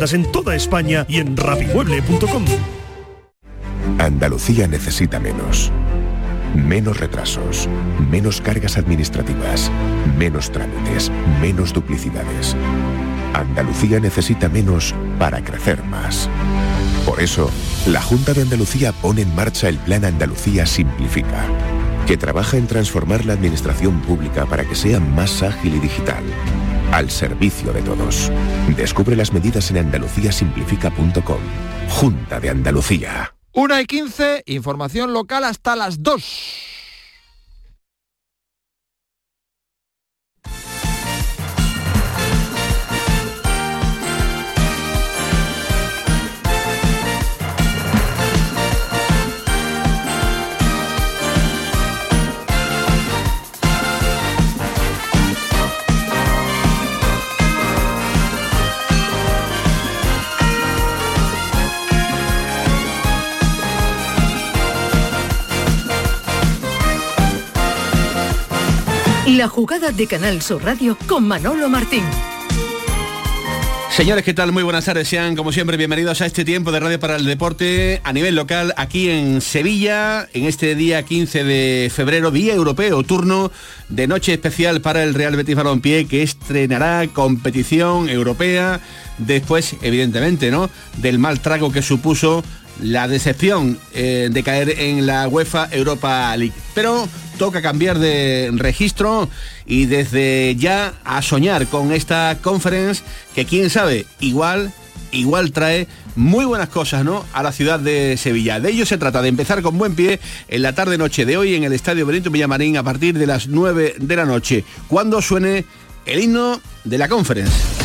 en toda España y en rapimueble.com. Andalucía necesita menos. Menos retrasos, menos cargas administrativas, menos trámites, menos duplicidades. Andalucía necesita menos para crecer más. Por eso, la Junta de Andalucía pone en marcha el Plan Andalucía Simplifica, que trabaja en transformar la administración pública para que sea más ágil y digital, al servicio de todos. Descubre las medidas en andaluciasimplifica.com. Junta de Andalucía. 1 y 15, información local hasta las 2. La jugada de Canal Sur Radio con Manolo Martín. Señores, ¿qué tal? Muy buenas tardes. Sean, como siempre, bienvenidos a este tiempo de Radio para el Deporte a nivel local, aquí en Sevilla, en este día 15 de febrero, día europeo, turno de noche especial para el Real Betis Balompié, que estrenará competición europea después, evidentemente, ¿no?, del mal trago que supuso la decepción eh, de caer en la UEFA Europa League. Pero toca cambiar de registro y desde ya a soñar con esta conference que quién sabe, igual, igual trae muy buenas cosas, ¿no? A la ciudad de Sevilla. De ello se trata de empezar con buen pie en la tarde noche de hoy en el Estadio Benito Villamarín a partir de las 9 de la noche, cuando suene el himno de la conference.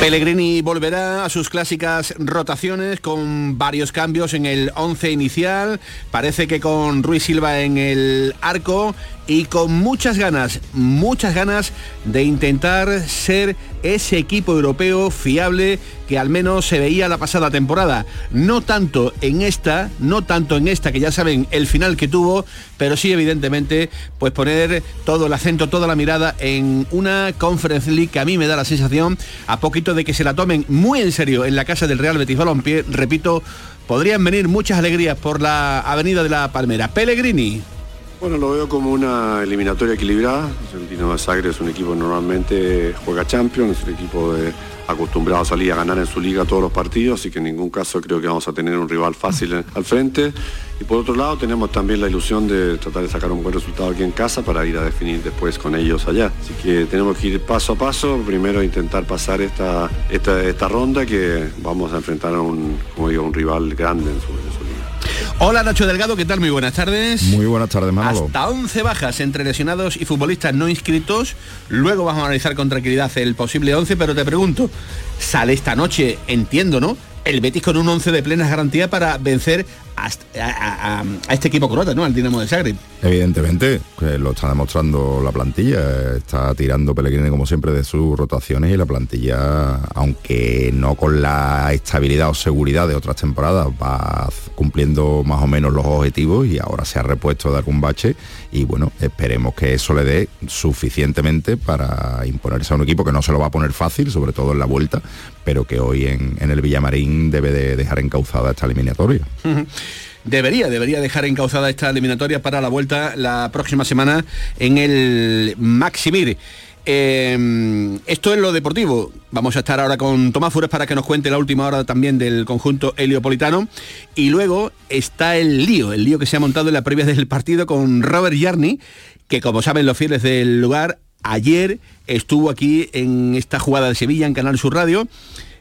Pellegrini volverá a sus clásicas rotaciones con varios cambios en el 11 inicial. Parece que con Ruiz Silva en el arco y con muchas ganas, muchas ganas de intentar ser ese equipo europeo fiable que al menos se veía la pasada temporada. No tanto en esta, no tanto en esta, que ya saben el final que tuvo, pero sí evidentemente pues poner todo el acento, toda la mirada en una Conference League que a mí me da la sensación, a poquito de que se la tomen muy en serio en la casa del Real Betis Balompié, repito, podrían venir muchas alegrías por la Avenida de la Palmera. Pellegrini. Bueno, lo veo como una eliminatoria equilibrada. El Dinamo de Zagreb es un equipo que normalmente juega Champions, es un equipo acostumbrado a salir a ganar en su liga todos los partidos, así que en ningún caso creo que vamos a tener un rival fácil al frente. Y por otro lado tenemos también la ilusión de tratar de sacar un buen resultado aquí en casa para ir a definir después con ellos allá. Así que tenemos que ir paso a paso, primero intentar pasar esta, esta, ronda que vamos a enfrentar a un, como digo, un rival grande en su, su Hola Nacho Delgado, ¿qué tal? Muy buenas tardes. Muy buenas tardes, Manolo. Hasta 11 bajas entre lesionados y futbolistas no inscritos. Luego vamos a analizar con tranquilidad el posible 11, pero te pregunto, sale esta noche, entiendo, ¿no? El Betis con un 11 de plenas garantía para vencer a, este equipo croata, ¿no? Al Dinamo de Zagreb. Evidentemente, lo está demostrando la plantilla. Está tirando Pellegrini como siempre de sus rotaciones y la plantilla, aunque no con la estabilidad o seguridad de otras temporadas, va cumpliendo más o menos los objetivos y ahora se ha repuesto de algún bache y bueno, esperemos que eso le dé suficientemente para imponerse a un equipo que no se lo va a poner fácil, sobre todo en la vuelta, pero que hoy en, en el Villamarín debe de dejar encauzada esta eliminatoria debería, debería dejar encauzada esta eliminatoria para la vuelta la próxima semana en el Maximir. Em, esto es lo deportivo. Vamos a estar ahora con Tomás Fures para que nos cuente la última hora también del conjunto heliopolitano. Y luego está el lío, el lío que se ha montado en la previa del partido con Robert Yarney, que como saben los fieles del lugar, ayer estuvo aquí en esta jugada de Sevilla en Canal Sur Radio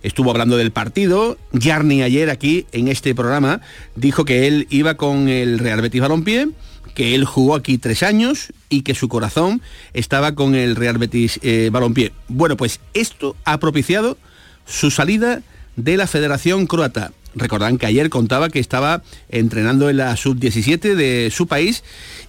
estuvo hablando del partido. Yarni ayer aquí en este programa dijo que él iba con el Real Betis Balompié, que él jugó aquí tres años y que su corazón estaba con el Real Betis eh, Balompié. Bueno, pues esto ha propiciado su salida de la Federación Croata. Recordan que ayer contaba que estaba entrenando en la sub-17 de su país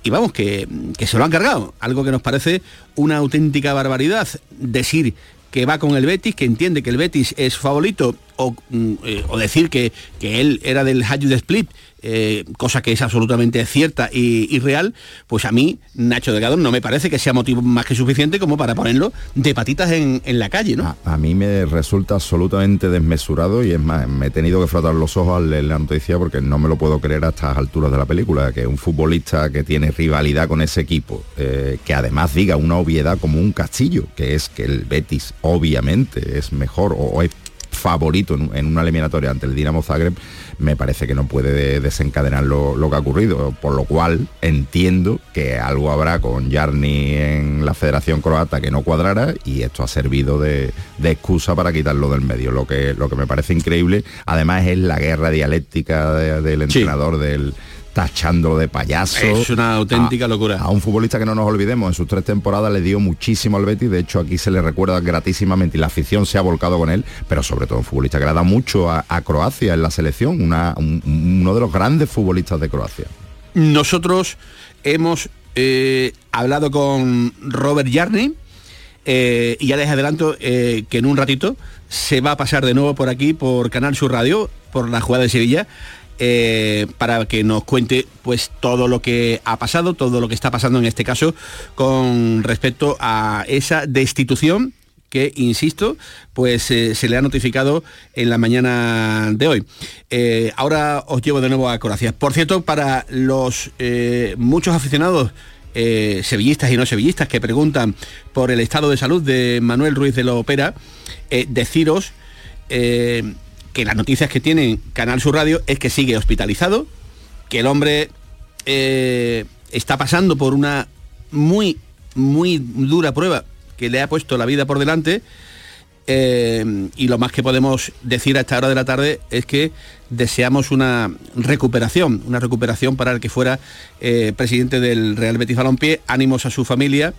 y vamos, que, que, se lo han cargado. Algo que nos parece una auténtica barbaridad. Decir que va con el Betis, que entiende que el Betis es favorito, o, mm, eh, o decir que, que él era del Hayu de Split eh, cosa que es absolutamente cierta y, real, pues a mí, Nacho Delgado, no me parece que sea motivo más que suficiente como para ponerlo de patitas en, la calle, ¿no? A, mí me resulta absolutamente desmesurado y es más, me he tenido que frotar los ojos al leer la noticia porque no me lo puedo creer a estas alturas de la película, que un futbolista que tiene rivalidad con ese equipo, eh, que además diga una obviedad como un castillo, que es que el Betis obviamente es mejor o es favorito en, una eliminatoria ante el Dinamo Zagreb, me parece que no puede desencadenar lo, que ha ocurrido, por lo cual entiendo que algo habrá con Jarni en la Federación Croata que no cuadrara y esto ha servido de, excusa para quitarlo del medio. Lo que, lo que me parece increíble, además, es la guerra dialéctica del entrenador del tachando de payaso. Es una auténtica locura. A un futbolista que no nos olvidemos, en sus tres temporadas le dio muchísimo al Betis, de hecho aquí se le recuerda gratísimamente y la afición se ha volcado con él, pero sobre todo un futbolista que le dado mucho a, Croacia en la selección, uno de los grandes futbolistas de Croacia. Nosotros hemos eh, hablado con Robert Yarney, eh, y ya les adelanto eh, que en un ratito se va a pasar de nuevo por aquí, por Canal Sur Radio, por la jugada de Sevilla, eh, para que nos cuente pues todo lo que ha pasado, todo lo que está pasando en este caso con respecto a esa destitución que, insisto, pues eh, se le ha notificado en la mañana de hoy. Eh, ahora os llevo de nuevo a Croacia. Por cierto, para los muchos aficionados sevillistas y no sevillistas que preguntan por el estado de salud de Manuel Ruiz de la Opera, deciros que las noticias que tiene Canal Sur Radio es que sigue hospitalizado, que el hombre eh, está pasando por una muy, muy dura prueba que le ha puesto la vida por delante. Eh, y lo más que podemos decir a esta hora de la tarde es que deseamos una recuperación, una recuperación para el que fuera eh, presidente del Real Betis Balompié, ánimos a su familia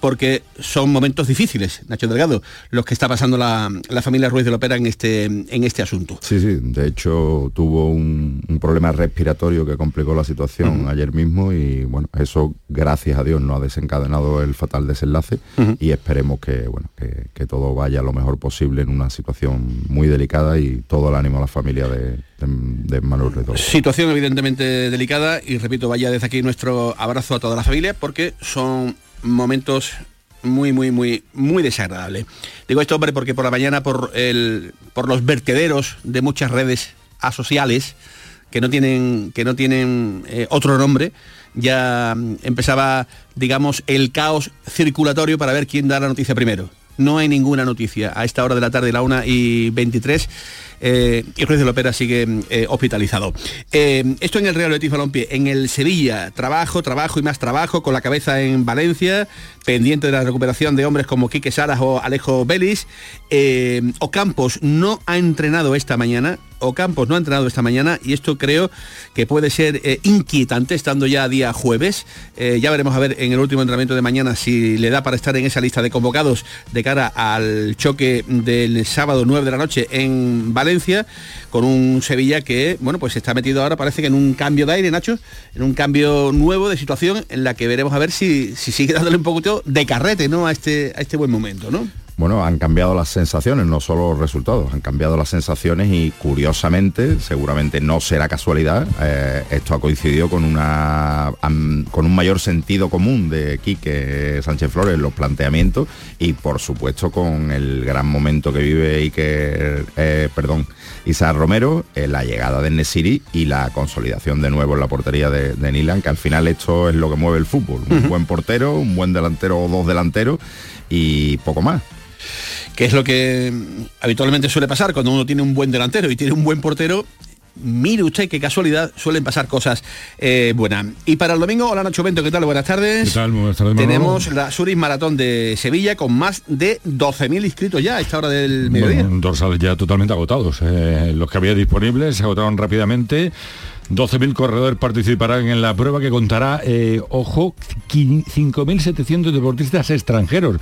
porque son momentos difíciles, Nacho Delgado, los que está pasando la, familia Ruiz de Lopera en este, en este asunto. Sí, sí, de hecho tuvo un, problema respiratorio que complicó la situación ayer mismo y bueno, eso gracias a Dios no ha desencadenado el fatal desenlace y esperemos que, bueno, que, todo vaya lo mejor posible en una situación muy delicada y todo el ánimo a la familia de, de, Manuel Redondo. Situación evidentemente delicada y repito, vaya desde aquí nuestro abrazo a toda la familia porque son momentos muy, muy, muy, muy desagradables. Digo esto, hombre, porque por la mañana, por, el, por los vertederos de muchas redes asociales, que no tienen, que no tienen eh, otro nombre, ya empezaba, digamos, el caos circulatorio para ver quién da la noticia primero. No hay ninguna noticia a esta hora de la tarde, la 1 y 23 eh, y Ruiz de Lopera sigue eh, hospitalizado. Eh, esto en el Real Betis Balompié, en el Sevilla, trabajo, trabajo y más trabajo, con la cabeza en Valencia, pendiente de la recuperación de hombres como Quique Saras o Alejo Belis. Ocampos no ha entrenado esta mañana, Ocampos no ha entrenado esta mañana y esto creo que puede ser inquietante estando ya día jueves. ya veremos a ver en el último entrenamiento de mañana si le da para estar en esa lista de convocados de cara al choque del sábado 9 de la noche en Valencia Valencia, con un Sevilla que, bueno, pues está metido ahora, parece que en un cambio de aire, Nacho, en un cambio nuevo de situación en la que veremos a ver si, si sigue dándole un poquito de carrete, ¿no? A este, a este buen momento, ¿no? Bueno, han cambiado las sensaciones, no solo los resultados, han cambiado las sensaciones y curiosamente, seguramente no será casualidad, eh, esto ha coincidido con, una, con un mayor sentido común de Quique Sánchez Flores en los planteamientos y por supuesto con el gran momento que vive Ike, eh, perdón, Isa Romero, en la llegada de Nesiri y la consolidación de nuevo en la portería de, de Nilan, que al final esto es lo que mueve el fútbol, un buen portero, un buen delantero o dos delanteros y poco más que es lo que habitualmente suele pasar cuando uno tiene un buen delantero y tiene un buen portero. Mire usted qué casualidad, suelen pasar cosas eh, buenas. Y para el domingo, hola Nacho Bento, ¿qué tal? Buenas tardes. ¿Qué tal? Buenas tardes, Tenemos la Suris Maratón de Sevilla con más de 12.000 inscritos ya a esta hora del mediodía. dorsales ya totalmente agotados. Eh, los que había disponibles se agotaron rápidamente. 12.000 corredores participarán en la prueba que contará, eh, ojo, 5.700 deportistas extranjeros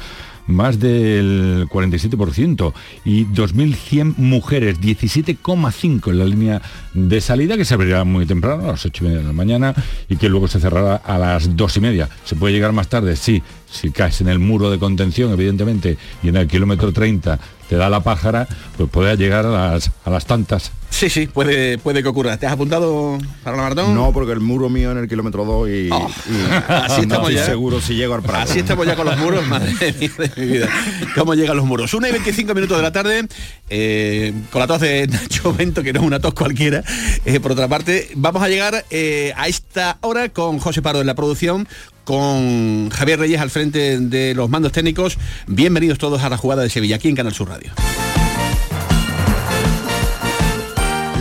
más del 47%, y 2.100 mujeres, 17,5 en la línea de salida, que se abrirá muy temprano, a las 8 y media de la mañana, y que luego se cerrará a las 2 y media. ¿Se puede llegar más tarde? Sí, si caes en el muro de contención, evidentemente, y en el kilómetro 30 te da la pájara, pues puedes llegar a las, a las tantas. Sí, sí, puede, puede que ocurra. ¿Te has apuntado para la maratón? No, porque el muro mío en el kilómetro 2 y, Oh. y Así estamos ya. seguro si llego al Prado. Así estamos ya con los muros, madre mía de mi vida. ¿Cómo llegan los muros? Una y 25 minutos de la tarde, eh, con la tos de Nacho Bento, que no es una tos cualquiera. Eh, por otra parte, vamos a llegar eh, a esta hora con José Pardo en la producción, con Javier Reyes al frente de los mandos técnicos. Bienvenidos todos a la jugada de Sevilla, aquí en Canal Sur Radio.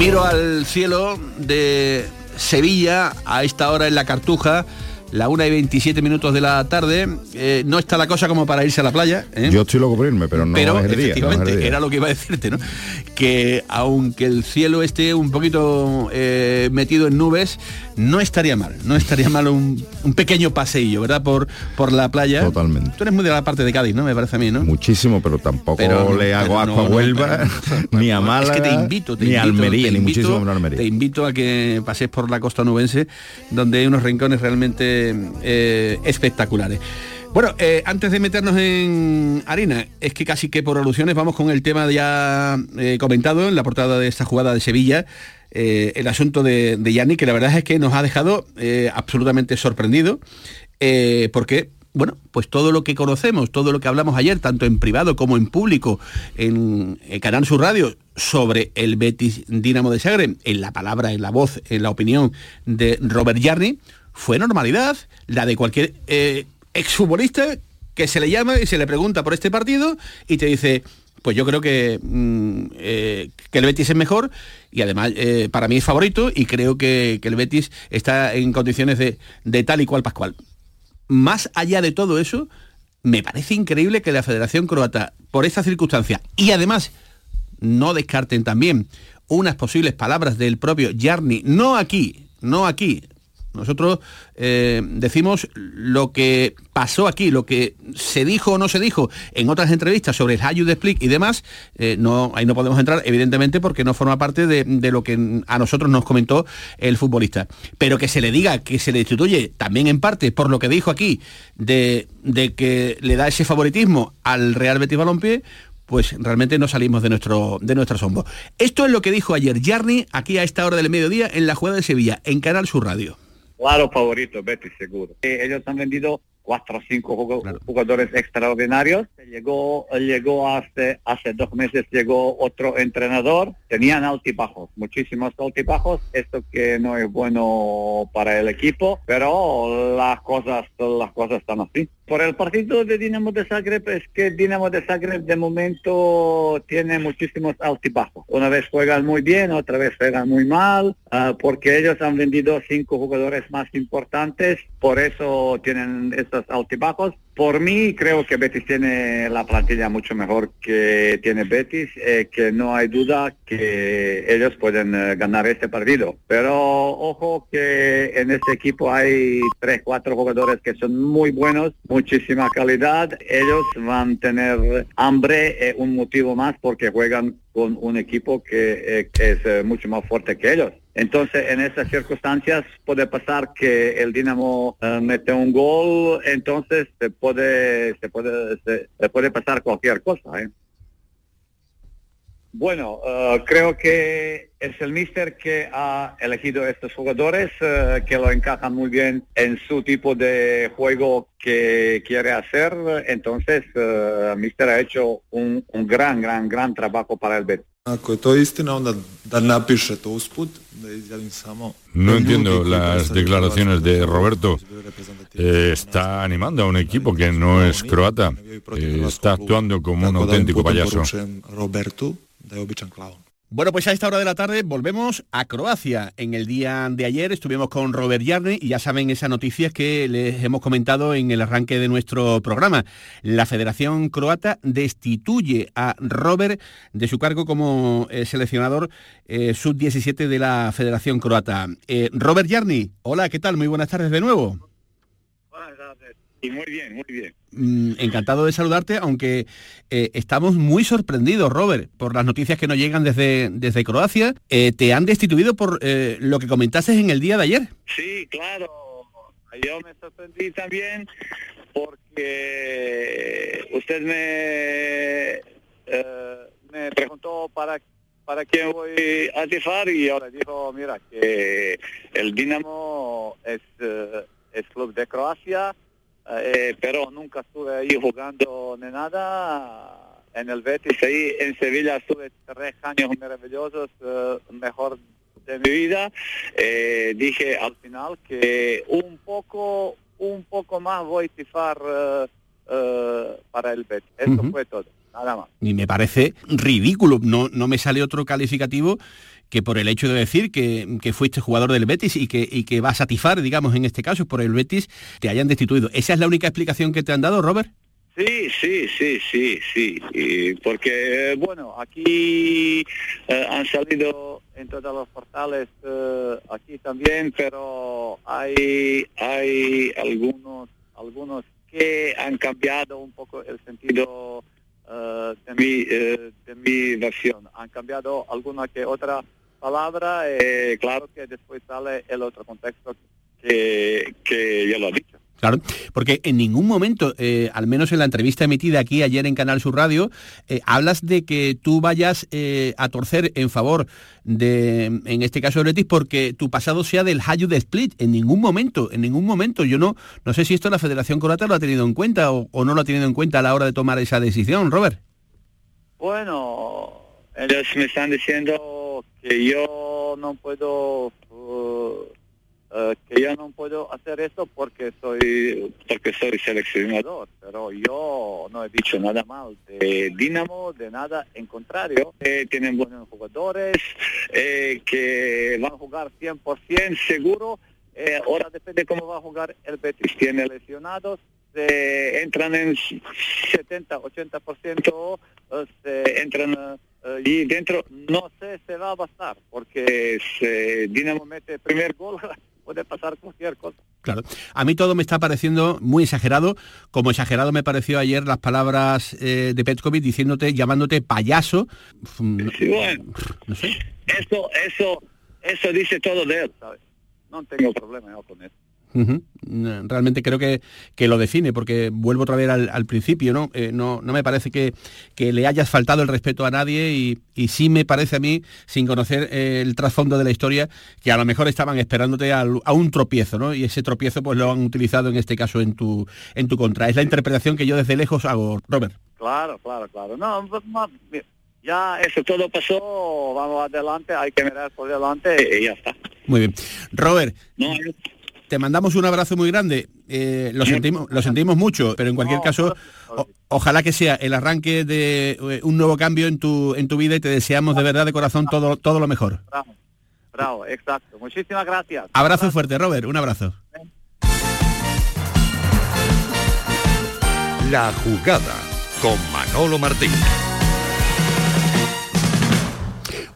Miro al cielo de Sevilla a esta hora en la Cartuja, la 1 y 27 minutos de la tarde. Eh, no está la cosa como para irse a la playa. ¿eh? Yo estoy loco por irme, pero no pero es el día. no es efectivamente el día. era lo que iba a decirte, ¿no? Que aunque el cielo esté un poquito eh, metido en nubes, no estaría mal, no estaría mal un, un pequeño paseillo, ¿verdad? Por, por la playa. Totalmente. Tú eres muy de la parte de Cádiz, ¿no? Me parece a mí, ¿no? Muchísimo, pero tampoco Pero- le hago pero no, a no, Huelva, ni a Málaga, es que te invito, te ni a invito, Almería, te ni invito- muchísimo menos a Almería. Te invito a que pases por la costa nubense, donde hay unos rincones realmente eh, espectaculares. Bueno, eh, antes de meternos en harina, es que casi que por alusiones vamos con el tema ya eh, comentado en la portada de esta jugada de Sevilla, eh, el asunto de, de Yanni, que la verdad es que nos ha dejado absolutamente sorprendido, porque bueno, pues todo lo que conocemos, todo lo que hablamos ayer, tanto en privado como en público, en, en Canal Sur Radio, sobre el Betis Dinamo de Zagreb, en la palabra, en la voz, en la opinión de Robert Jarni, fue normalidad, la de cualquier exfutbolista que se le llama y se le pregunta por este partido y te dice, pues yo creo que, mm, eh, que el Betis es mejor y además eh, para mí es favorito y creo que, el Betis está en condiciones de, de tal y cual Pascual más allá de todo eso, me parece increíble que la Federación Croata, por esta circunstancia, y además no descarten también unas posibles palabras del propio Jarni, no aquí, no aquí. Nosotros eh, decimos lo que pasó aquí, lo que se dijo o no se dijo en otras entrevistas sobre el Hayu de Split y demás, eh, no, ahí no podemos entrar, evidentemente, porque no forma parte de, de lo que a nosotros nos comentó el futbolista. Pero que se le diga que se le instituye también en parte por lo que dijo aquí, de, de que le da ese favoritismo al Real Betis Balompié, pues realmente no salimos de nuestro, de nuestro asombro. Esto es lo que dijo ayer Jarni, aquí a esta hora del mediodía, en la jugada de Sevilla, en Canal Sur Radio. Claro, favorito, Betis, seguro. Eh, ellos han vendido cuatro o cinco jug- jugadores extraordinarios. Llegó, llegó hace, hace dos meses, llegó otro entrenador. Tenían altibajos, muchísimos altibajos. Esto que no es bueno para el equipo, pero las cosas, las cosas están así. Por el partido de Dinamo de Zagreb es que Dinamo de Zagreb de momento tiene muchísimos altibajos. Una vez juegan muy bien, otra vez juegan muy mal, ah, porque ellos han vendido cinco jugadores más importantes, por eso tienen estos altibajos. Por mí creo que Betis tiene la plantilla mucho mejor que tiene Betis, eh, que no hay duda que ellos pueden eh, ganar este partido. Pero ojo que en este equipo hay tres, cuatro jugadores que son muy buenos, muchísima calidad. Ellos van a tener hambre, eh, un motivo más porque juegan con un equipo que, eh, es mucho más fuerte que ellos. Entonces, en esas circunstancias puede pasar que el Dinamo eh, mete un gol, entonces se puede, se puede, se, puede pasar cualquier cosa. ¿eh? Bueno, eh, creo que es el míster que ha elegido estos jugadores, eh, que lo encajan muy bien en su tipo de juego que quiere hacer. Entonces, el míster ha hecho un, un gran, gran, gran trabajo para el Betis. Ako je to istina, onda da napiše to usput, da izjavim samo. No entiendo las declaraciones de Roberto. Eh, está animando a un equipo que no es croata. Eh, está actuando como un auténtico payaso. poručujem Robertu da je običan klaun. Bueno, pues a esta hora de la tarde volvemos a Croacia. En el día de ayer estuvimos con Robert Yarne y ya saben esas noticias que les hemos comentado en el arranque de nuestro programa. La Federación Croata destituye a Robert de su cargo como eh, seleccionador eh, sub-17 de la Federación Croata. Eh, Robert Yarni, hola, ¿qué tal? Muy buenas tardes de nuevo. Y muy bien, muy bien. Mm, encantado de saludarte, aunque eh, estamos muy sorprendidos, Robert, por las noticias que nos llegan desde, desde Croacia. Eh, te han destituido por eh, lo que comentaste en el día de ayer. Sí, claro. Yo me sorprendí también porque usted me, eh, me preguntó para para quién voy a tifar y ahora dijo, mira, que el Dinamo es, es club de Croacia, eh, pero nunca estuve ahí jugando ni nada. En el Betis, ahí en Sevilla estuve tres años maravillosos, eh, mejor de mi vida. Eh, dije al final que un poco, un poco más voy a tifar eh, eh, para el Betis. Eso Ujú. fue todo, nada más. Y me parece ridículo, no, no me sale otro calificativo que por el hecho de decir que, que fuiste jugador del Betis y que, y que vas a tifar, digamos, en este caso, por el Betis, te hayan destituido. ¿Esa es la única explicación que te han dado, Robert? Sí, sí, sí, sí, sí, y porque, bueno, aquí eh, han salido en todos los portales, eh, aquí también, pero hay, hay algunos, algunos que han cambiado un poco el sentido eh, de, mi, eh, de mi versión. Han cambiado alguna que otra palabra, eh, claro que después sale el otro contexto que, que ya lo he dicho. Claro, porque en ningún momento, eh, al menos en la entrevista emitida aquí ayer en Canal Sur Radio, eh, hablas de que tú vayas eh, a torcer en favor de, en este caso, Betis, porque tu pasado sea del Hayu de Split. En ningún momento, en ningún momento. Yo no, no sé si esto la Federación Croata lo ha tenido en cuenta o, o no lo ha tenido en cuenta a la hora de tomar esa decisión, Robert. Bueno, ellos me están diciendo que yo no puedo uh, uh, que yo no puedo hacer esto porque soy porque soy seleccionador, pero yo no he dicho nada mal de Dinamo, de nada, en contrario, eh, tienen buenos jugadores eh, que van a jugar 100% seguro. Eh, ahora depende cómo va a jugar el Betis. Tiene lesionados, se entran en 70, 80%, eh, se entran eh, allí dentro. No sé si va a bastar, porque si Dinamo mete el primer gol, puede pasar cualquier cosa. Claro. A mí todo me está pareciendo muy exagerado, como exagerado me pareció ayer las palabras eh, de Petkovic diciéndote, llamándote payaso. Mm, Sí, bueno, eso, eso, eso dice todo de él, ¿sabes? No tengo problema yo con eso. Mm, Realmente creo que, que lo define, porque vuelvo otra vez al, al principio, ¿no? Eh, ¿no? No me parece que, que le hayas faltado el respeto a nadie y, y sí me parece a mí, sin conocer eh, el trasfondo de la historia, que a lo mejor estaban esperándote al- a, un tropiezo, ¿no? Y ese tropiezo pues lo han utilizado en este caso en tu, en tu contra. Es la interpretación que yo desde lejos hago, Robert. Claro, claro, claro. No, pues, ya eso todo pasó, vamos adelante, hay que mirar por delante y ya está. Muy bien. Robert, No, te mandamos un abrazo muy grande. Eh, lo, sentimos, lo sentimos mucho, pero en cualquier caso, o- ojalá que sea el arranque de eh, un nuevo cambio en tu, en tu vida y te deseamos de verdad de corazón todo, todo lo mejor. bravo, bravo, exacto. Muchísimas gracias. Abrazo fuerte, Robert. Un abrazo. La jugada con Manolo Martín.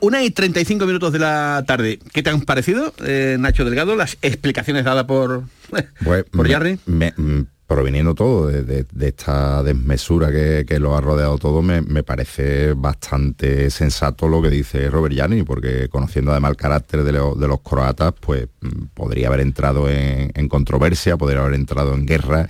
Una y 35 minutos de la tarde. ¿Qué te han parecido, eh, Nacho Delgado, las explicaciones dadas por, Pues, por me- mm, proviniendo todo de, de- de esta desmesura que, que lo ha rodeado todo, me, me parece bastante sensato lo que dice Robert Gianni, porque conociendo además el carácter de, lo- de los croatas, pues mm, podría haber entrado en, en controversia, podría haber entrado en guerra.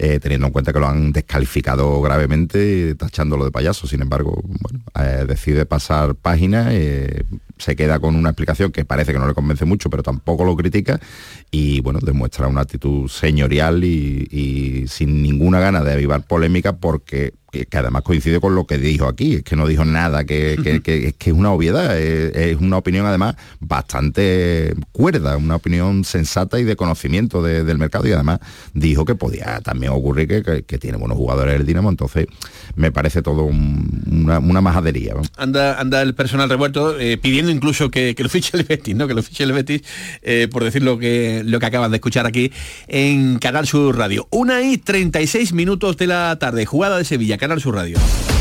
Eh, teniendo en cuenta que lo han descalificado gravemente, tachándolo de payaso. Sin embargo, bueno, eh, decide pasar página, eh, se queda con una explicación que parece que no le convence mucho, pero tampoco lo critica y bueno, demuestra una actitud señorial y, y sin ninguna gana de avivar polémica porque que, que además coincide con lo que dijo aquí, es que no dijo nada, que, que- que- es que es una obviedad, es, es una opinión además bastante cuerda, una opinión sensata y de conocimiento de- del mercado y además dijo que podía también ocurrir que, que- tiene buenos jugadores el Dinamo, entonces me parece todo un- una, una majadería. Anda, anda el personal revuelto eh, pidiendo incluso que, que lo fiche el Betis, ¿no? Que lo fiche el Betis, eh, por decir lo que, lo que acaban de escuchar aquí en Canal Sur Radio. Una y 36 minutos de la tarde, jugada de Sevilla, Canal Sur Radio.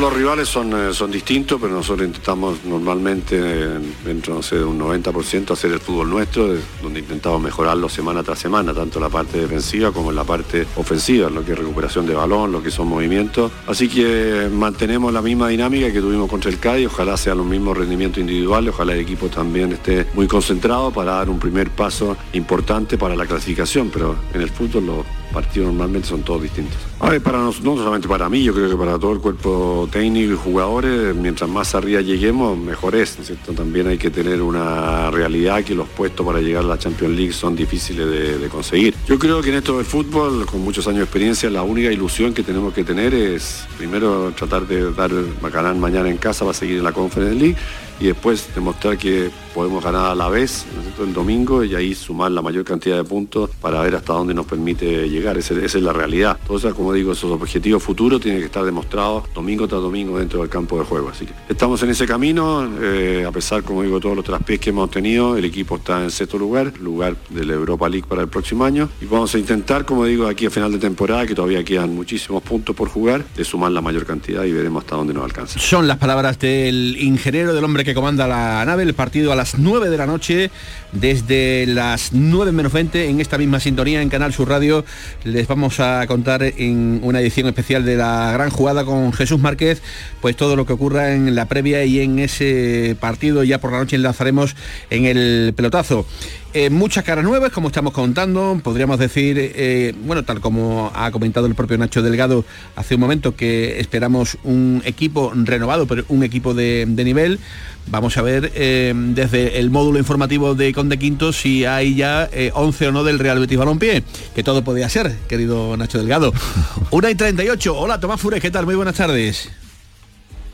Los rivales son, eh, son distintos, pero nosotros intentamos normalmente, eh, dentro de un 90%, hacer el fútbol nuestro, de- donde intentamos mejorarlo semana tras semana, tanto la parte defensiva como en la parte ofensiva, lo que es recuperación de balón, lo que son movimientos. Así que eh, mantenemos la misma dinámica que tuvimos contra el Cádiz, ojalá sean los mismos rendimientos individuales, ojalá el equipo también esté muy concentrado para dar un primer paso importante para la clasificación, pero en el fútbol los partidos normalmente son todos distintos. A ver, para nos- no solamente para mí, yo creo que para todo el cuerpo técnico y jugadores, mientras más arriba lleguemos, mejor es, ¿no? También hay que tener una realidad que los puestos para llegar a la Champions League son difíciles de, conseguir. Yo creo que en esto del fútbol, con muchos años de experiencia, la única ilusión que tenemos que tener es primero tratar de dar Bacanán mañana en casa para seguir en la Conference League y después demostrar que podemos ganar a la vez el domingo y ahí sumar la mayor cantidad de puntos para ver hasta dónde nos permite llegar. Esa, esa es la realidad. Entonces, como digo, esos objetivos futuros tienen que estar demostrados domingo tras domingo dentro del campo de juego. Así que estamos en ese camino, eh, a pesar, como digo, todos los traspiés que hemos tenido, el equipo está en sexto lugar, lugar de la Europa League para el próximo año y vamos a intentar, como digo, aquí a final de temporada, que todavía quedan muchísimos puntos por jugar, de sumar la mayor cantidad y veremos hasta dónde nos alcanza. Son las palabras del ingeniero, del hombre que comanda la nave, el partido a las 9 de la noche, desde las 9 menos 20 en esta misma sintonía en Canal Sur Radio. Les vamos a contar en una edición especial de la gran jugada con Jesús Márquez, pues todo lo que ocurra en la previa y en ese partido ya por la noche enlazaremos en el pelotazo. Eh, muchas caras nuevas, como estamos contando, podríamos decir, eh, bueno, tal como ha comentado el propio Nacho Delgado hace un momento, que esperamos un equipo renovado, pero un equipo de, de nivel. Vamos a ver eh, desde el módulo informativo de Conde Quinto si hay ya eh, 11 o no del Real Betis Balompié, que todo podía ser, querido Nacho Delgado. Una y 38. Hola, Tomás Fures, ¿qué tal? Muy buenas tardes.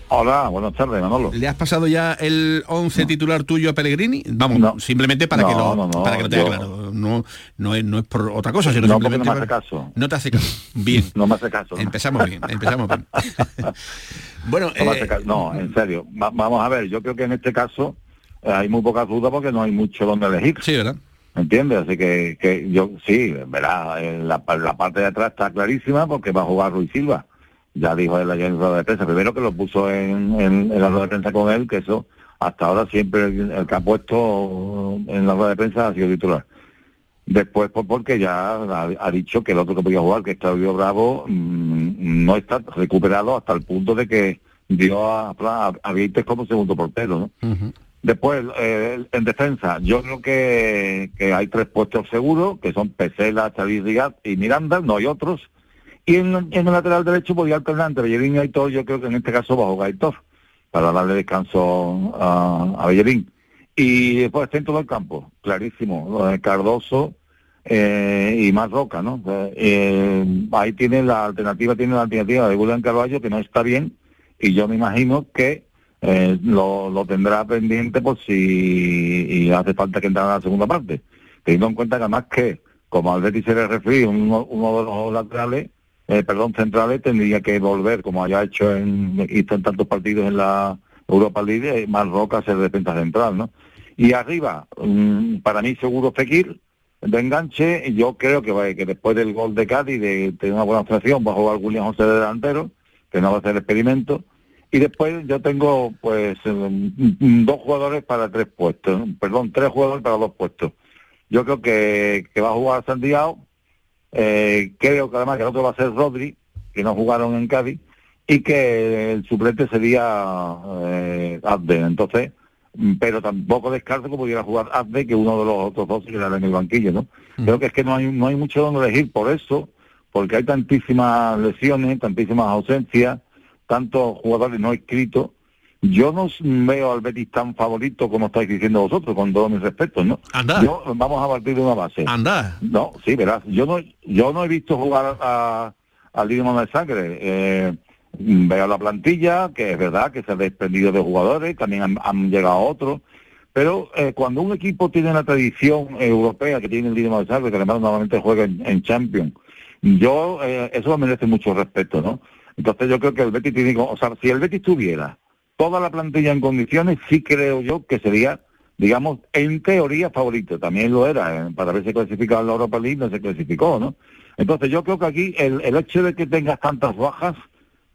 Hola, buenas tardes, Manolo. ¿Le has pasado ya el 11 titular tuyo a Pellegrini? Vamos, simplemente para No, que lo, no, no, para que lo tenga yo- claro. No, no, es, no es por otra cosa, sino No, simplemente no me hace caso. No te hace caso. Bien. No me hace caso. ¿no? Empezamos bien, empezamos bien. bueno, No, eh. No, en serio. Va- vamos a ver, yo creo que en este caso eh, hay muy pocas dudas porque no hay mucho donde elegir. Sí, ¿verdad? ¿Me entiendes? Así que, que yo, sí, verá, eh, la, la parte de atrás está clarísima porque va a jugar Ruiz Silva. Ya dijo él ayer en rueda de prensa, primero que lo puso en, en, en la rueda de prensa con él, que eso hasta ahora siempre el, el que ha puesto en la rueda de prensa ha sido titular. Después, pues porque ya ha, ha dicho que el otro que podía jugar, que es Claudio Bravo, mm, no está recuperado hasta el punto de que dio a, a, a Víctor como segundo portero, ¿no? Después, eh, en defensa, yo creo que, que hay tres puestos seguros, que son Pesela, Xavi Rigat y Miranda, no hay otros. Y en, en el lateral derecho podía alternar entre Bellerín y Aitor, yo creo que en este caso va a jugar para darle descanso a, a Bellerín. Y después centro del campo, clarísimo, Cardoso eh, y más Roca, ¿no? Eh, ahí tiene la alternativa, tiene la alternativa de William Carballo, que no está bien, y yo me imagino que eh, lo, lo tendrá pendiente por si y hace falta que entrara en la segunda parte. Teniendo en cuenta que además que, como al Betis se le refiere, uno, uno de los laterales eh, perdón, centrales, tendría que volver, como haya hecho en, hizo tantos partidos en la Europa League, eh, más Roca ser defensa central, ¿no? Y arriba, mm, para mí seguro Fekir, de enganche, yo creo que, que después del gol de Cádiz, de tener una buena actuación, va a jugar William José de delantero, que no va a hacer experimento. Y después yo tengo, pues, eh, mm, dos jugadores para tres puestos, perdón, tres jugadores para dos puestos. Yo creo que, que va a jugar Santiago, eh, creo que además que el otro va a ser Rodri, que no jugaron en Cádiz, y que el suplente sería eh, Abde. Entonces, mm, pero tampoco descarto que pudiera jugar Abde, que uno de los otros dos quedará en el banquillo, ¿no? Creo que es que no hay, no hay mucho donde elegir por eso, porque hay tantísimas lesiones, tantísimas ausencias, tantos jugadores no inscritos. Yo no veo al Betis tan favorito como estáis diciendo vosotros, con todos mis respetos, ¿no? Anda. Yo, vamos a partir de una base. Anda. No, sí, verás. Yo no, yo no he visto jugar a, al Dinamo de Sangre. Eh, veo la plantilla, que es verdad que se ha desprendido de jugadores, también han, han llegado otros. Pero eh, cuando un equipo tiene la tradición europea que tiene el Dinamo de Sangre, que además normalmente juega en, en Champions, yo, eh, eso merece mucho respeto, ¿no? Entonces yo creo que el Betis tiene, o sea, si el Betis tuviera toda la plantilla en condiciones, sí creo yo que sería, digamos, en teoría favorito. También lo era, eh, para haberse clasificado en la Europa League no se clasificó, ¿no? Entonces yo creo que aquí el, el hecho de que tengas tantas bajas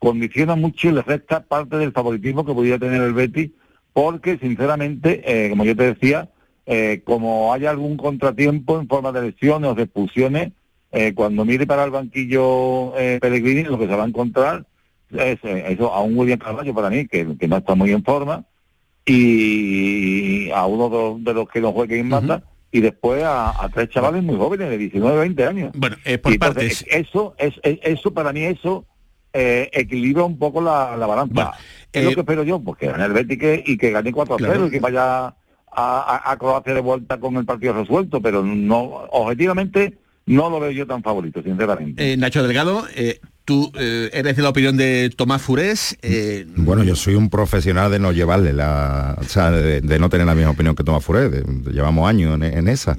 condiciona mucho y le resta parte del favoritismo que podría tener el Betis, porque sinceramente, eh, como yo te decía, eh, como haya algún contratiempo en forma de lesiones o de expulsiones, eh, cuando mire para el banquillo Pellegrini, lo que se va a encontrar eh, eso a un William Carvalho para mí, que, que no está muy en forma, y a uno de los, de los que no juegue en mata, y después a, a tres chavales muy jóvenes, de 19, 20 años. Bueno, eh, por entonces, partes. Eso, es, es- eso para mí, eso eh, equilibra un poco la, la balanza. es eh, lo que espero yo, porque gane el Betis que- y que gane 4 a 0 Claro. y que vaya a, a, a Croacia de vuelta con el partido resuelto, pero no objetivamente no lo veo yo tan favorito, sinceramente. Eh, Nacho Delgado, eh, tú eh, eres de la opinión de Tomás Furés. eh, Bueno, yo soy un profesional de no llevarle la, o sea, de, no tener la misma opinión que Tomás Furé, de- de- llevamos años en esa,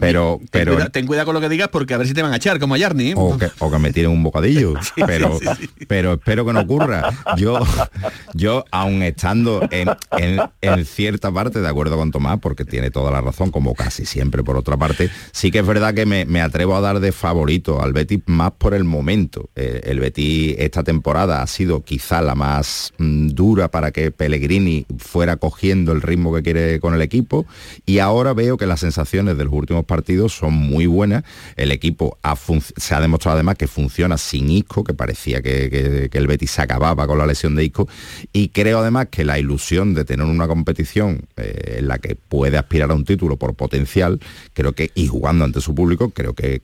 pero, ten, pero cuida- ten cuidado con lo que digas porque a ver si te van a echar como a Yarni. o que, o que me tiren un bocadillo, pero, pero espero que no ocurra. Yo, yo aun estando en, en- en cierta parte de acuerdo con Tomás, porque tiene toda la razón, como casi siempre por otra parte, sí que es verdad que me, me atrevo a dar de favorito al Betis más por el momento. Eh, el Betis esta temporada ha sido quizá la más mm, dura para que Pellegrini fuera cogiendo el ritmo que quiere con el equipo y ahora veo que las sensaciones de los últimos partidos son muy buenas. El equipo se ha demostrado además que funciona sin Isco, que parecía que, el Betis se acababa con la lesión de Isco y creo además que la ilusión de tener una competición eh, en la que puede aspirar a un título por potencial, creo que y jugando ante su público, creo que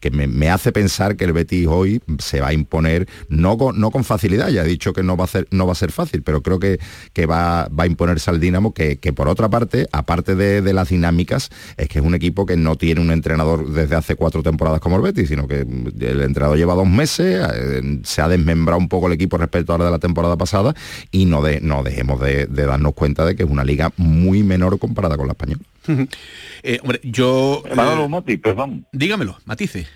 que me, me hace pensar que el Betis hoy se va a imponer, no con, no con facilidad, ya he dicho que no va a ser, no va a ser fácil, pero creo que, que va, va a imponerse al Dinamo, que, que por otra parte, aparte de, de las dinámicas, es que es un equipo que no tiene un entrenador desde hace cuatro temporadas como el Betis, sino que el entrenador lleva dos meses, eh, se ha desmembrado un poco el equipo respecto a la de la temporada pasada y no, de, no dejemos de, de darnos cuenta de que es una liga muy menor comparada con la española. Eh, hombre, yo... Eh, perdón. dígamelo, matice.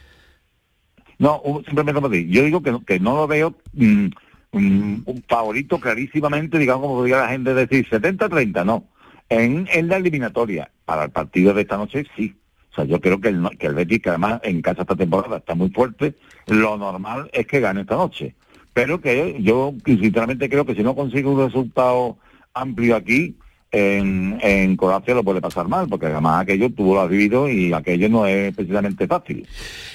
No, simplemente como digo, yo digo que, que no lo veo mm, mm, un favorito clarísimamente, digamos, como podría la gente decir, 70-30, no. En, en la eliminatoria, para el partido de esta noche, sí. O sea, yo creo que el, que el Betis, que además en casa esta temporada está muy fuerte, lo normal es que gane esta noche. Pero que yo sinceramente creo que si no consigue un resultado amplio aquí, en, en Croacia lo puede pasar mal, porque además aquello tuvo lo ha vivido y aquello no es precisamente fácil.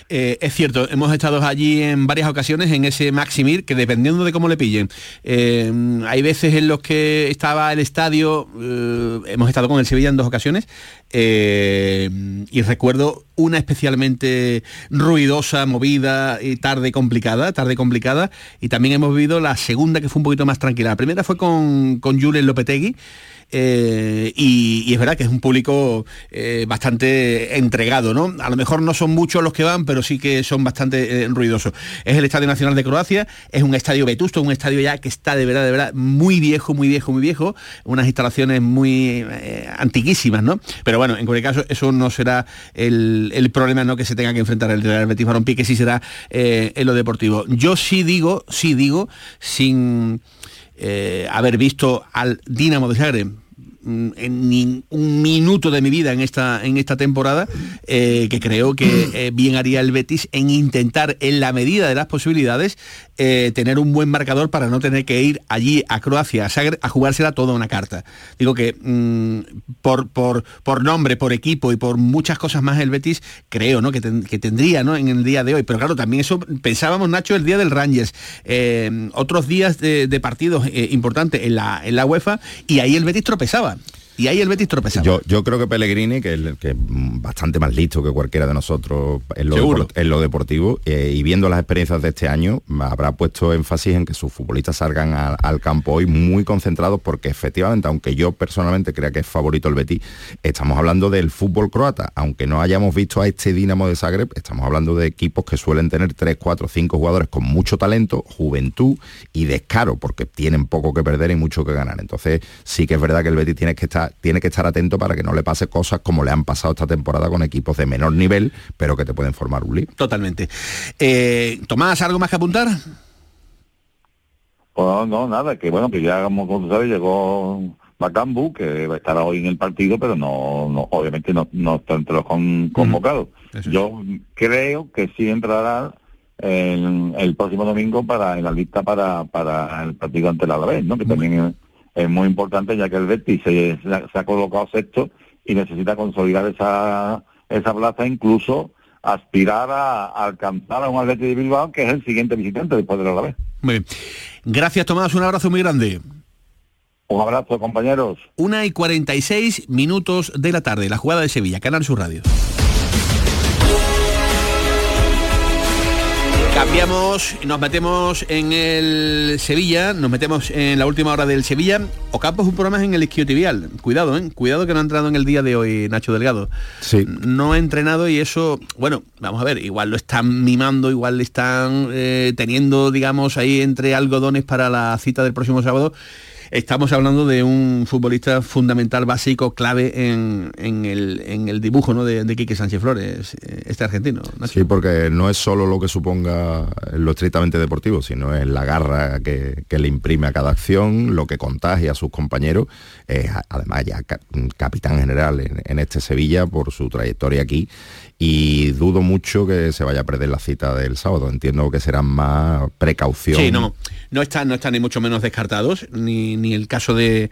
Eh, es cierto, hemos estado allí en varias ocasiones en ese Maximir, que dependiendo de cómo le pillen, eh, hay veces en los que estaba el estadio, eh, hemos estado con el Sevilla en dos ocasiones, y recuerdo una especialmente ruidosa, movida y tarde complicada, tarde complicada, y también hemos vivido la segunda que fue un poquito más tranquila. La primera fue con, con Julen Lopetegui, eh, y, es verdad que es un público eh, bastante entregado, ¿no? A lo mejor no son muchos los que van, pero sí que son bastante eh, ruidosos. Es el Estadio Nacional de Croacia, es un estadio vetusto, un estadio ya que está de verdad, de verdad, muy viejo, muy viejo, muy viejo, unas instalaciones muy eh, antiquísimas, ¿no? Pero bueno, en cualquier caso, eso no será el, el problema ¿no? que se tenga que enfrentar el Real Betis Balompié, que sí será en lo deportivo. Yo sí digo, sí digo, sin eh, haber visto al Dinamo de Zagreb en ni un minuto de mi vida en esta en esta temporada eh, que creo que eh, bien haría el Betis en intentar en la medida de las posibilidades eh, tener un buen marcador para no tener que ir allí a Croacia a, Zagreb, a jugársela toda una carta. Digo que mm, por, por por nombre por equipo y por muchas cosas más el Betis creo no que, ten- que tendría no en el día de hoy. Pero claro también eso pensábamos Nacho el día del Rangers. Otros días de, de partidos importantes en la en la UEFA y ahí el Betis tropezaba y ahí el Betis tropezaba Yo, yo creo que Pellegrini, que es el- que es bastante más listo que cualquiera de nosotros en lo, Seguro. depor- en lo deportivo, eh, y viendo las experiencias de este año, habrá puesto énfasis en que sus futbolistas salgan a- al campo hoy muy concentrados, porque efectivamente, aunque yo personalmente crea que es favorito el Betis, estamos hablando del fútbol croata, aunque no hayamos visto a este Dinamo de Zagreb, estamos hablando de equipos que suelen tener 3, 4, 5 jugadores con mucho talento, juventud y descaro, porque tienen poco que perder y mucho que ganar. Entonces, sí que es verdad que el Betis tiene que estar, tiene que estar atento para que no le pase cosas como le han pasado esta temporada con equipos de menor nivel, pero que te pueden formar un lío. Totalmente. Eh, Tomás, ¿algo más que apuntar? Pues no, no, nada, que bueno, que ya como tú sabes, llegó Macambu, que va a estar hoy en el partido, pero no, no obviamente no, no está entre los con- convocados. Yo creo que sí entrará el, el próximo domingo para en la lista para, para el partido ante el Alavés, ¿no? Que también es, muy importante ya que el Betis se, se ha- colocado sexto y necesita consolidar esa, esa plaza, incluso aspirar a, a alcanzar a un Atleti de Bilbao, que es el siguiente visitante después del Alavés. Muy bien. Gracias, Tomás. Un abrazo muy grande. Un abrazo, compañeros. Una y 46 minutos de la tarde. La jugada de Sevilla, Canal Sur Radio. Cambiamos, nos metemos en el Sevilla, nos metemos en la última hora del Sevilla. Ocampo es un programa en el isquiotibial. Cuidado, ¿eh? Cuidado que no ha entrado en el día de hoy Nacho Delgado. Sí. No ha entrenado y eso, bueno, vamos a ver, igual lo están mimando, igual le están eh, teniendo, digamos, ahí entre algodones para la cita del próximo sábado. Estamos hablando de un futbolista fundamental, básico, clave en, en el, en el dibujo ¿no? de, de Quique Sánchez Flores, eh, este argentino. Nacho. Sí, porque no es solo lo que suponga lo estrictamente deportivo, sino es la garra que, que le imprime a cada acción, lo que contagia a sus compañeros, es además ya ca- capitán general en, en este Sevilla por su trayectoria aquí y dudo mucho que se vaya a perder la cita del sábado. Entiendo que será más precaución. Sí, no, no están, no están ni mucho menos descartados, ni, ni el caso de,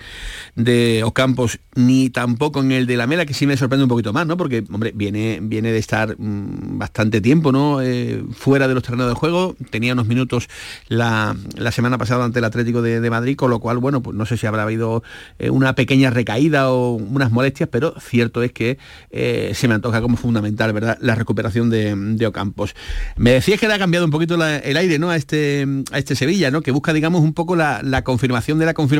de Ocampos, ni tampoco en el de la Mela, que sí me sorprende un poquito más, ¿no? Porque, hombre, viene, viene de estar mm, bastante tiempo, ¿no? Eh, fuera de los terrenos de juego, tenía unos minutos la, la semana pasada ante el Atlético de, de Madrid, con lo cual, bueno, pues no sé si habrá habido eh, una pequeña recaída o unas molestias, pero cierto es que eh, se me antoja como fundamental, ¿verdad? La recuperación de, de Ocampos. Me decías que le ha cambiado un poquito el aire, ¿no? A este, a este Sevilla, ¿no? Que busca, digamos, un poco la, la confirmación de la confirmación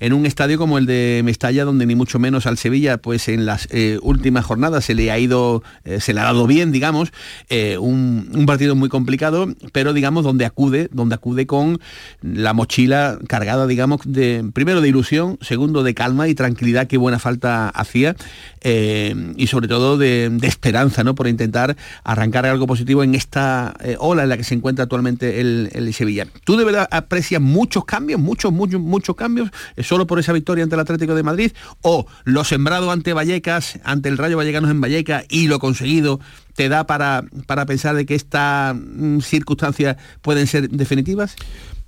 en un estadio como el de Mestalla, donde ni mucho menos al Sevilla, pues en las eh, últimas jornadas se le ha ido, eh, se le ha dado bien, digamos, eh, un, partido muy complicado, pero digamos donde acude, donde acude con la mochila cargada, digamos, de primero de ilusión, segundo de calma y tranquilidad, que buena falta hacía, y sobre todo de, esperanza, ¿no? Por intentar arrancar algo positivo en esta ola en la que se encuentra actualmente el, el Sevilla. ¿Tú de verdad aprecias muchos cambios, muchos, muchos, muchos cambios, eh, solo por esa victoria ante el Atlético de Madrid? ¿O lo sembrado ante Vallecas, ante el Rayo Vallecanos en Vallecas y lo conseguido te da para, para pensar de que estas mm, circunstancias pueden ser definitivas?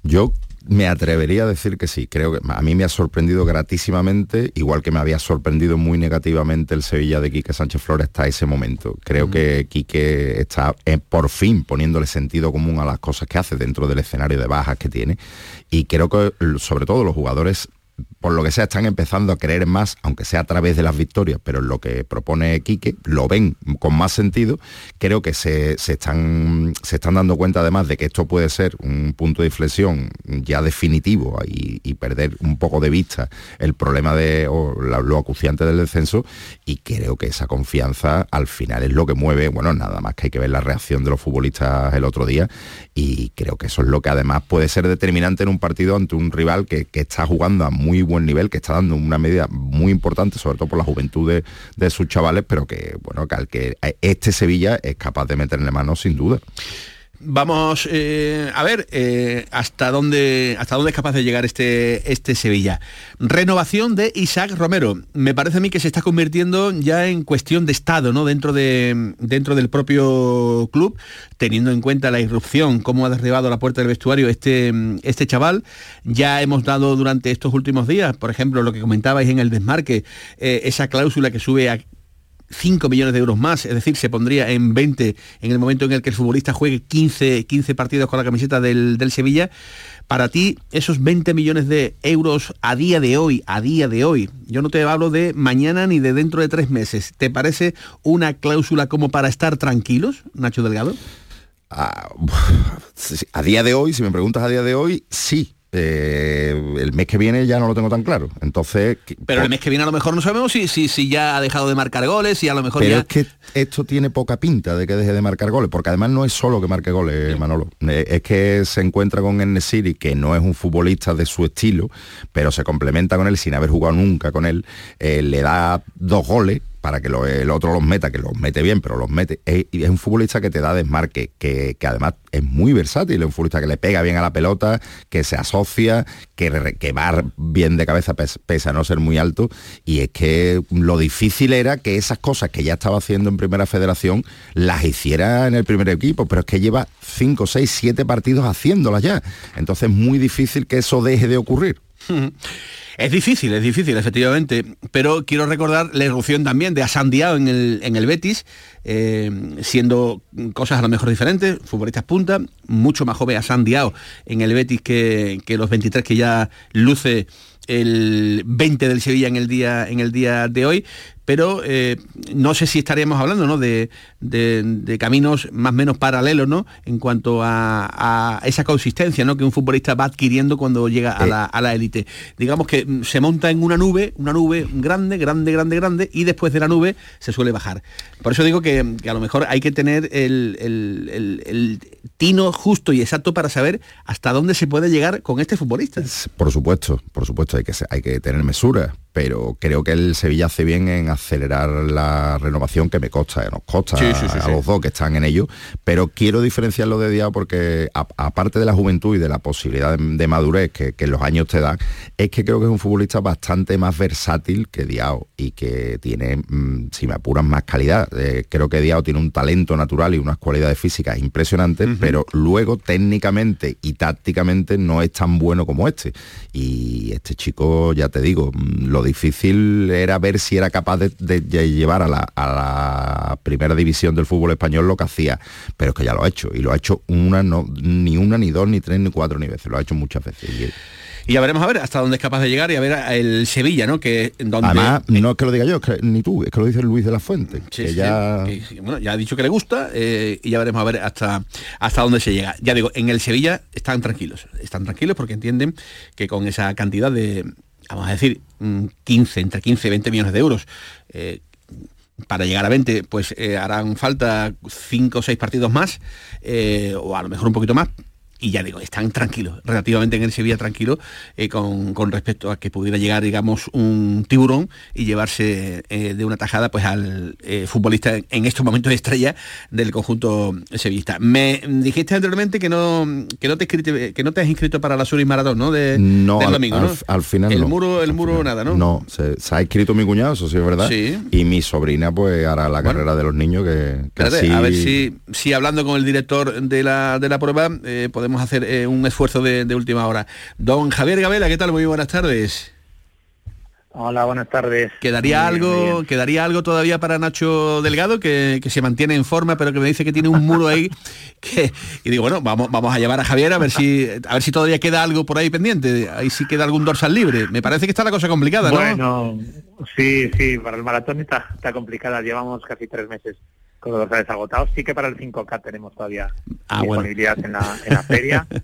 Yo me atrevería a decir que sí. Creo que a mí me ha sorprendido gratísimamente, igual que me había sorprendido muy negativamente el Sevilla de Quique Sánchez Flores hasta ese momento. Creo que Quique está eh, por fin poniéndole sentido común a las cosas que hace dentro del escenario de bajas que tiene. Y creo que sobre todo los jugadores por lo que sea, están empezando a creer más, aunque sea a través de las victorias, pero en lo que propone Quique, lo ven con más sentido. Creo que se, se están, se están dando cuenta además de que esto puede ser un punto de inflexión ya definitivo y, perder un poco de vista el problema de o lo acuciante del descenso. Y creo que esa confianza al final es lo que mueve, bueno, nada más que hay que ver la reacción de los futbolistas el otro día. Y creo que eso es lo que además puede ser determinante en un partido ante un rival que, que está jugando a muy buen nivel, que está dando una medida muy importante, sobre todo por la juventud de, de sus chavales, pero que, bueno, que al que este Sevilla es capaz de meterle mano sin duda. Vamos eh, a ver eh, hasta dónde hasta dónde es capaz de llegar este, este Sevilla. Renovación de Isaac Romero. Me parece a mí que se está convirtiendo ya en cuestión de Estado, ¿no? Dentro, de, dentro del propio club, teniendo en cuenta la irrupción, cómo ha derribado la puerta del vestuario este, este chaval. Ya hemos dado durante estos últimos días, por ejemplo, lo que comentabais en el desmarque, eh, esa cláusula que sube a 5 millones de euros más, es decir, se pondría en 20 en el momento en el que el futbolista juegue 15, 15 partidos con la camiseta del, Sevilla. Para ti, esos 20 millones de euros a día de hoy, a día de hoy, yo no te hablo de mañana ni de dentro de tres meses, ¿te parece una cláusula como para estar tranquilos, Nacho Delgado? Ah, a día de hoy, si me preguntas a día de hoy, sí, eh, el mes que viene ya no lo tengo tan claro. Entonces. Pero el mes que viene a lo mejor no sabemos si, si, si ya ha dejado de marcar goles y a lo mejor Pero ya... es que esto tiene poca pinta de que deje de marcar goles, porque además no es solo que marque goles, Manolo. Eh, es que se encuentra con Enesiri, que no es un futbolista de su estilo, pero se complementa con él sin haber jugado nunca con él. Eh, le da dos goles para que el otro los meta, que los mete bien, pero los mete. Es, un futbolista que te da desmarque, que, que, además es muy versátil, es un futbolista que le pega bien a la pelota, que se asocia, que, que va bien de cabeza pese a no ser muy alto. Y es que lo difícil era que esas cosas que ya estaba haciendo en primera federación las hiciera en el primer equipo, pero es que lleva 5, 6, 7 partidos haciéndolas ya. Entonces es muy difícil que eso deje de ocurrir. Es difícil, es difícil, efectivamente, pero quiero recordar la irrupción también de Asandiao en el, en el Betis, eh, siendo cosas a lo mejor diferentes, futbolistas punta, mucho más joven Asandiao en el Betis que, que los 23 que ya luce el 20 del Sevilla en el día, en el día de hoy, pero eh, no sé si estaríamos hablando ¿no? de, caminos más o menos paralelos ¿no? en cuanto a, esa consistencia ¿no? que un futbolista va adquiriendo cuando llega a la élite. Digamos que mm, se monta en una nube, una nube grande, grande, grande, grande, y después de la nube se suele bajar. Por eso digo que, a lo mejor hay que tener el, el, tino justo y exacto para saber hasta dónde se puede llegar con este futbolista. Por supuesto, por supuesto, hay que, hay que tener mesura, pero creo que el Sevilla hace bien en acelerar la renovación que me consta, nos consta a los dos que están en ello, pero quiero diferenciarlo de Diao porque aparte de la juventud y de la posibilidad de, madurez que, los años te dan, es que creo que es un futbolista bastante más versátil que Diao y que tiene, mm, si me apuran, más calidad. Eh, creo que Diao tiene un talento natural y unas cualidades físicas impresionantes, pero luego técnicamente y tácticamente no es tan bueno como este. Y este chico, ya te digo, mm, lo difícil era ver si era capaz de, llevar a la, primera división del fútbol español lo que hacía, pero es que ya lo ha hecho, y lo ha hecho una, no, ni una, ni dos, ni tres, ni cuatro, ni veces, lo ha hecho muchas veces. Y, ya veremos a ver hasta dónde es capaz de llegar y a ver el Sevilla, ¿no? Que donde... Además, no es que lo diga yo, ni tú, es que lo dice Luis de la Fuente. que ya... bueno, ya ha dicho que le gusta eh, y ya veremos a ver hasta, hasta dónde se llega. Ya digo, en el Sevilla están tranquilos, están tranquilos porque entienden que con esa cantidad de, vamos a decir, 15, entre 15 y 20 millones de euros. Eh, para llegar a 20, pues eh, harán falta 5 o 6 partidos más, eh, o a lo mejor un poquito más, y ya digo, están tranquilos, relativamente en el Sevilla tranquilo, eh, con, respecto a que pudiera llegar, digamos, un tiburón y llevarse eh, de una tajada pues al eh, futbolista en estos momentos de estrella del conjunto sevillista. Me dijiste anteriormente que no que no te que no te has inscrito para la Suris Maratón, ¿no? De, no, del domingo, al, Al, final el muro, el muro nada, ¿no? No, se, ha inscrito mi cuñado, eso sí es verdad. Sí. Y mi sobrina pues hará la carrera de los niños que, A ver si, si hablando con el director de la, de la prueba podemos podemos hacer eh, un esfuerzo de, última hora. Don Javier Gabela, ¿qué tal? Muy buenas tardes. Hola, buenas tardes. ¿Quedaría algo, quedaría algo todavía para Nacho Delgado, que, se mantiene en forma, pero que me dice que tiene un muro ahí? Que, y digo, bueno, vamos, vamos a llevar a Javier a ver si a ver si todavía queda algo por ahí pendiente. Ahí sí queda algún dorsal libre. Me parece que está la cosa complicada, ¿no? Bueno, sí, sí, para el maratón está, está complicada. Llevamos casi tres meses con los dorsales agotados. Sí que para el 5K tenemos todavía ah, disponibilidad en, la, en la feria.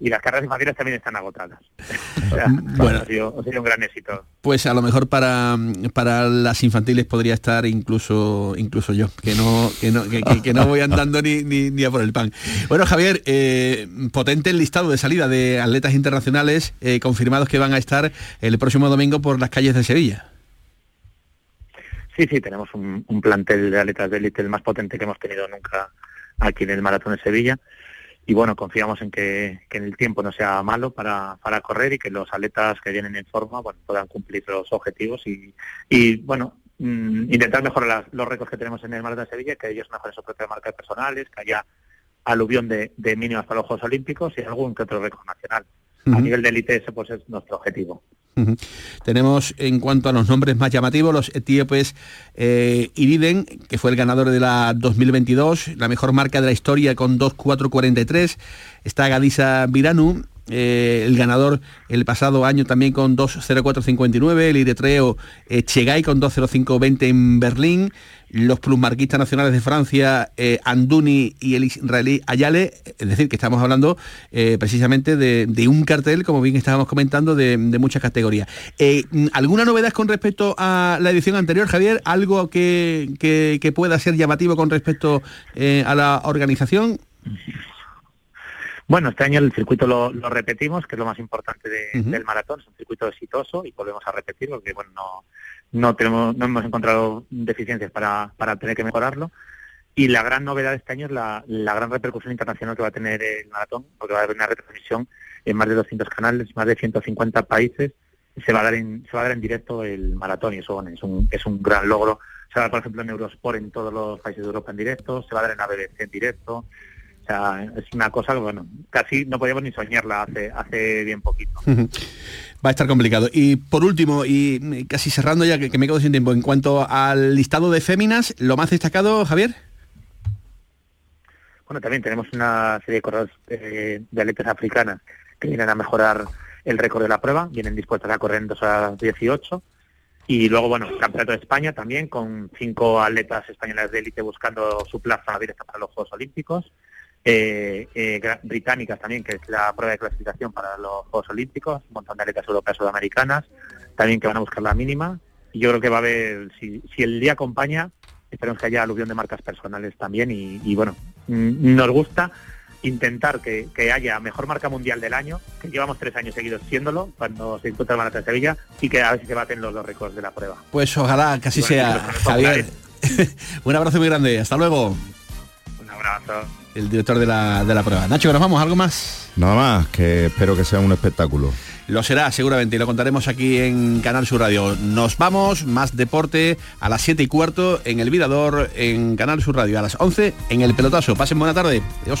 y las carreras infantiles también están agotadas. O sea, Bueno. ha, sido, ha sido un gran éxito. Pues a lo mejor para, para las infantiles podría estar incluso incluso yo, que no, que no, que, que- que no voy andando ni, ni, ni a por el pan. Bueno, Javier, eh, potente el listado de salida de atletas internacionales eh, confirmados que van a estar el próximo domingo por las calles de Sevilla. Sí, sí, tenemos un, un plantel de atletas de élite el más potente que hemos tenido nunca aquí en el Maratón de Sevilla. Y bueno, confiamos en que, que el tiempo no sea malo para, para correr y que los atletas que vienen en forma bueno, puedan cumplir los objetivos y, y bueno, mm, intentar mejorar las- los récords que tenemos en el Maratón de Sevilla, que ellos mejoren sus propias marcas personales, que haya aluvión de, de mínimas para los Juegos Olímpicos y algún que otro récord nacional. A nivel de élite ese pues es nuestro objetivo. Tenemos en cuanto a los nombres más llamativos, los etíopes eh, Iriden, que fue el ganador de la 2022, la mejor marca de la historia con 2.443. Está Gadisa Viranu, eh, el ganador el pasado año también con 2.0459. El eritrea eh, Chegai con 2.0520 en Berlín. Los plusmarquistas nacionales de Francia, eh, Anduni y el israelí Ayale, es decir, que estamos hablando eh, precisamente de, de un cartel, como bien estábamos comentando, de, de muchas categorías. Eh, ¿Alguna novedad con respecto a la edición anterior, Javier? ¿Algo que, que- pueda ser llamativo con respecto a la organización? Bueno, este año el circuito lo, lo repetimos, que es lo más importante de- del maratón, es un circuito exitoso y volvemos a repetirlo, porque bueno, no, no tenemos, no hemos encontrado deficiencias para, para tener que mejorarlo. Y la gran novedad de este año es la, la gran repercusión internacional que va a tener el maratón, porque va a haber una retransmisión en más de 200 canales, más de 150 países, se va a dar en, se va a dar en directo el maratón y eso bueno, es un, es un gran logro. Se va a dar, por ejemplo, en Eurosport en todos los países de Europa en directo, se va a dar en la BBC en directo, o sea, es una cosa que, bueno, casi no podíamos ni soñarla hace, hace bien poquito. Va a estar complicado. Y por último, y mm, casi cerrando ya, que, que me quedo sin tiempo, en cuanto al listado de féminas, lo más destacado, Javier. Bueno, también tenemos una serie de corredores eh, de atletas africanas que vienen a mejorar el récord de la prueba, vienen dispuestas a correr en 2 horas 18. Y luego, bueno, Campeonato de España también, con cinco atletas españolas de élite buscando su plaza directa para los Juegos Olímpicos. Eh, eh, británicas también, que es la prueba de clasificación para los Juegos Olímpicos, un montón de atletas europeas sudamericanas, también que van a buscar la mínima. Y yo creo que va a haber, si, si el día acompaña, esperemos que haya aluvión de marcas personales también. Y, y bueno, mm, nos gusta intentar que, que haya mejor marca mundial del año, que llevamos tres años seguidos siéndolo, cuando se disputa el Maratón de Sevilla, y que a ver si se baten los dos récords de la prueba. Pues ojalá que así Bueno, sea, Javier. Un abrazo muy grande. Hasta luego. Un abrazo. El director de la, de la prueba. Nacho, que nos vamos. ¿Algo más? Nada más, que espero que sea un espectáculo. Lo será seguramente y lo contaremos aquí en Canal Sur Radio. Nos vamos, más deporte a las 7 y cuarto en El Virador en Canal Sur Radio. A las 11 en El Pelotazo. Pasen buena tarde. Adiós.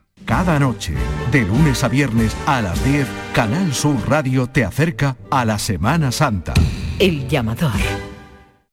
Cada noche, de lunes a viernes a las 10, Canal Sur Radio te acerca a la Semana Santa. El llamador.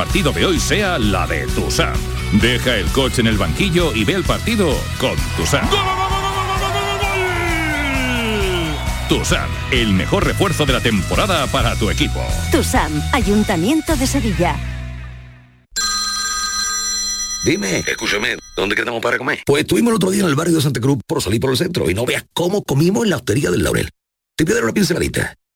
partido de hoy sea la de Tusam. Deja el coche en el banquillo y ve el partido con Tusam. TUSAM, el mejor refuerzo de la temporada para tu equipo. TUSAM, Ayuntamiento de Sevilla. Dime, escúchame, ¿dónde quedamos para comer? Pues estuvimos el otro día en el barrio de Santa Cruz por salir por el centro y no veas cómo comimos en la hostería del Laurel. Te voy a dar una pinceladita.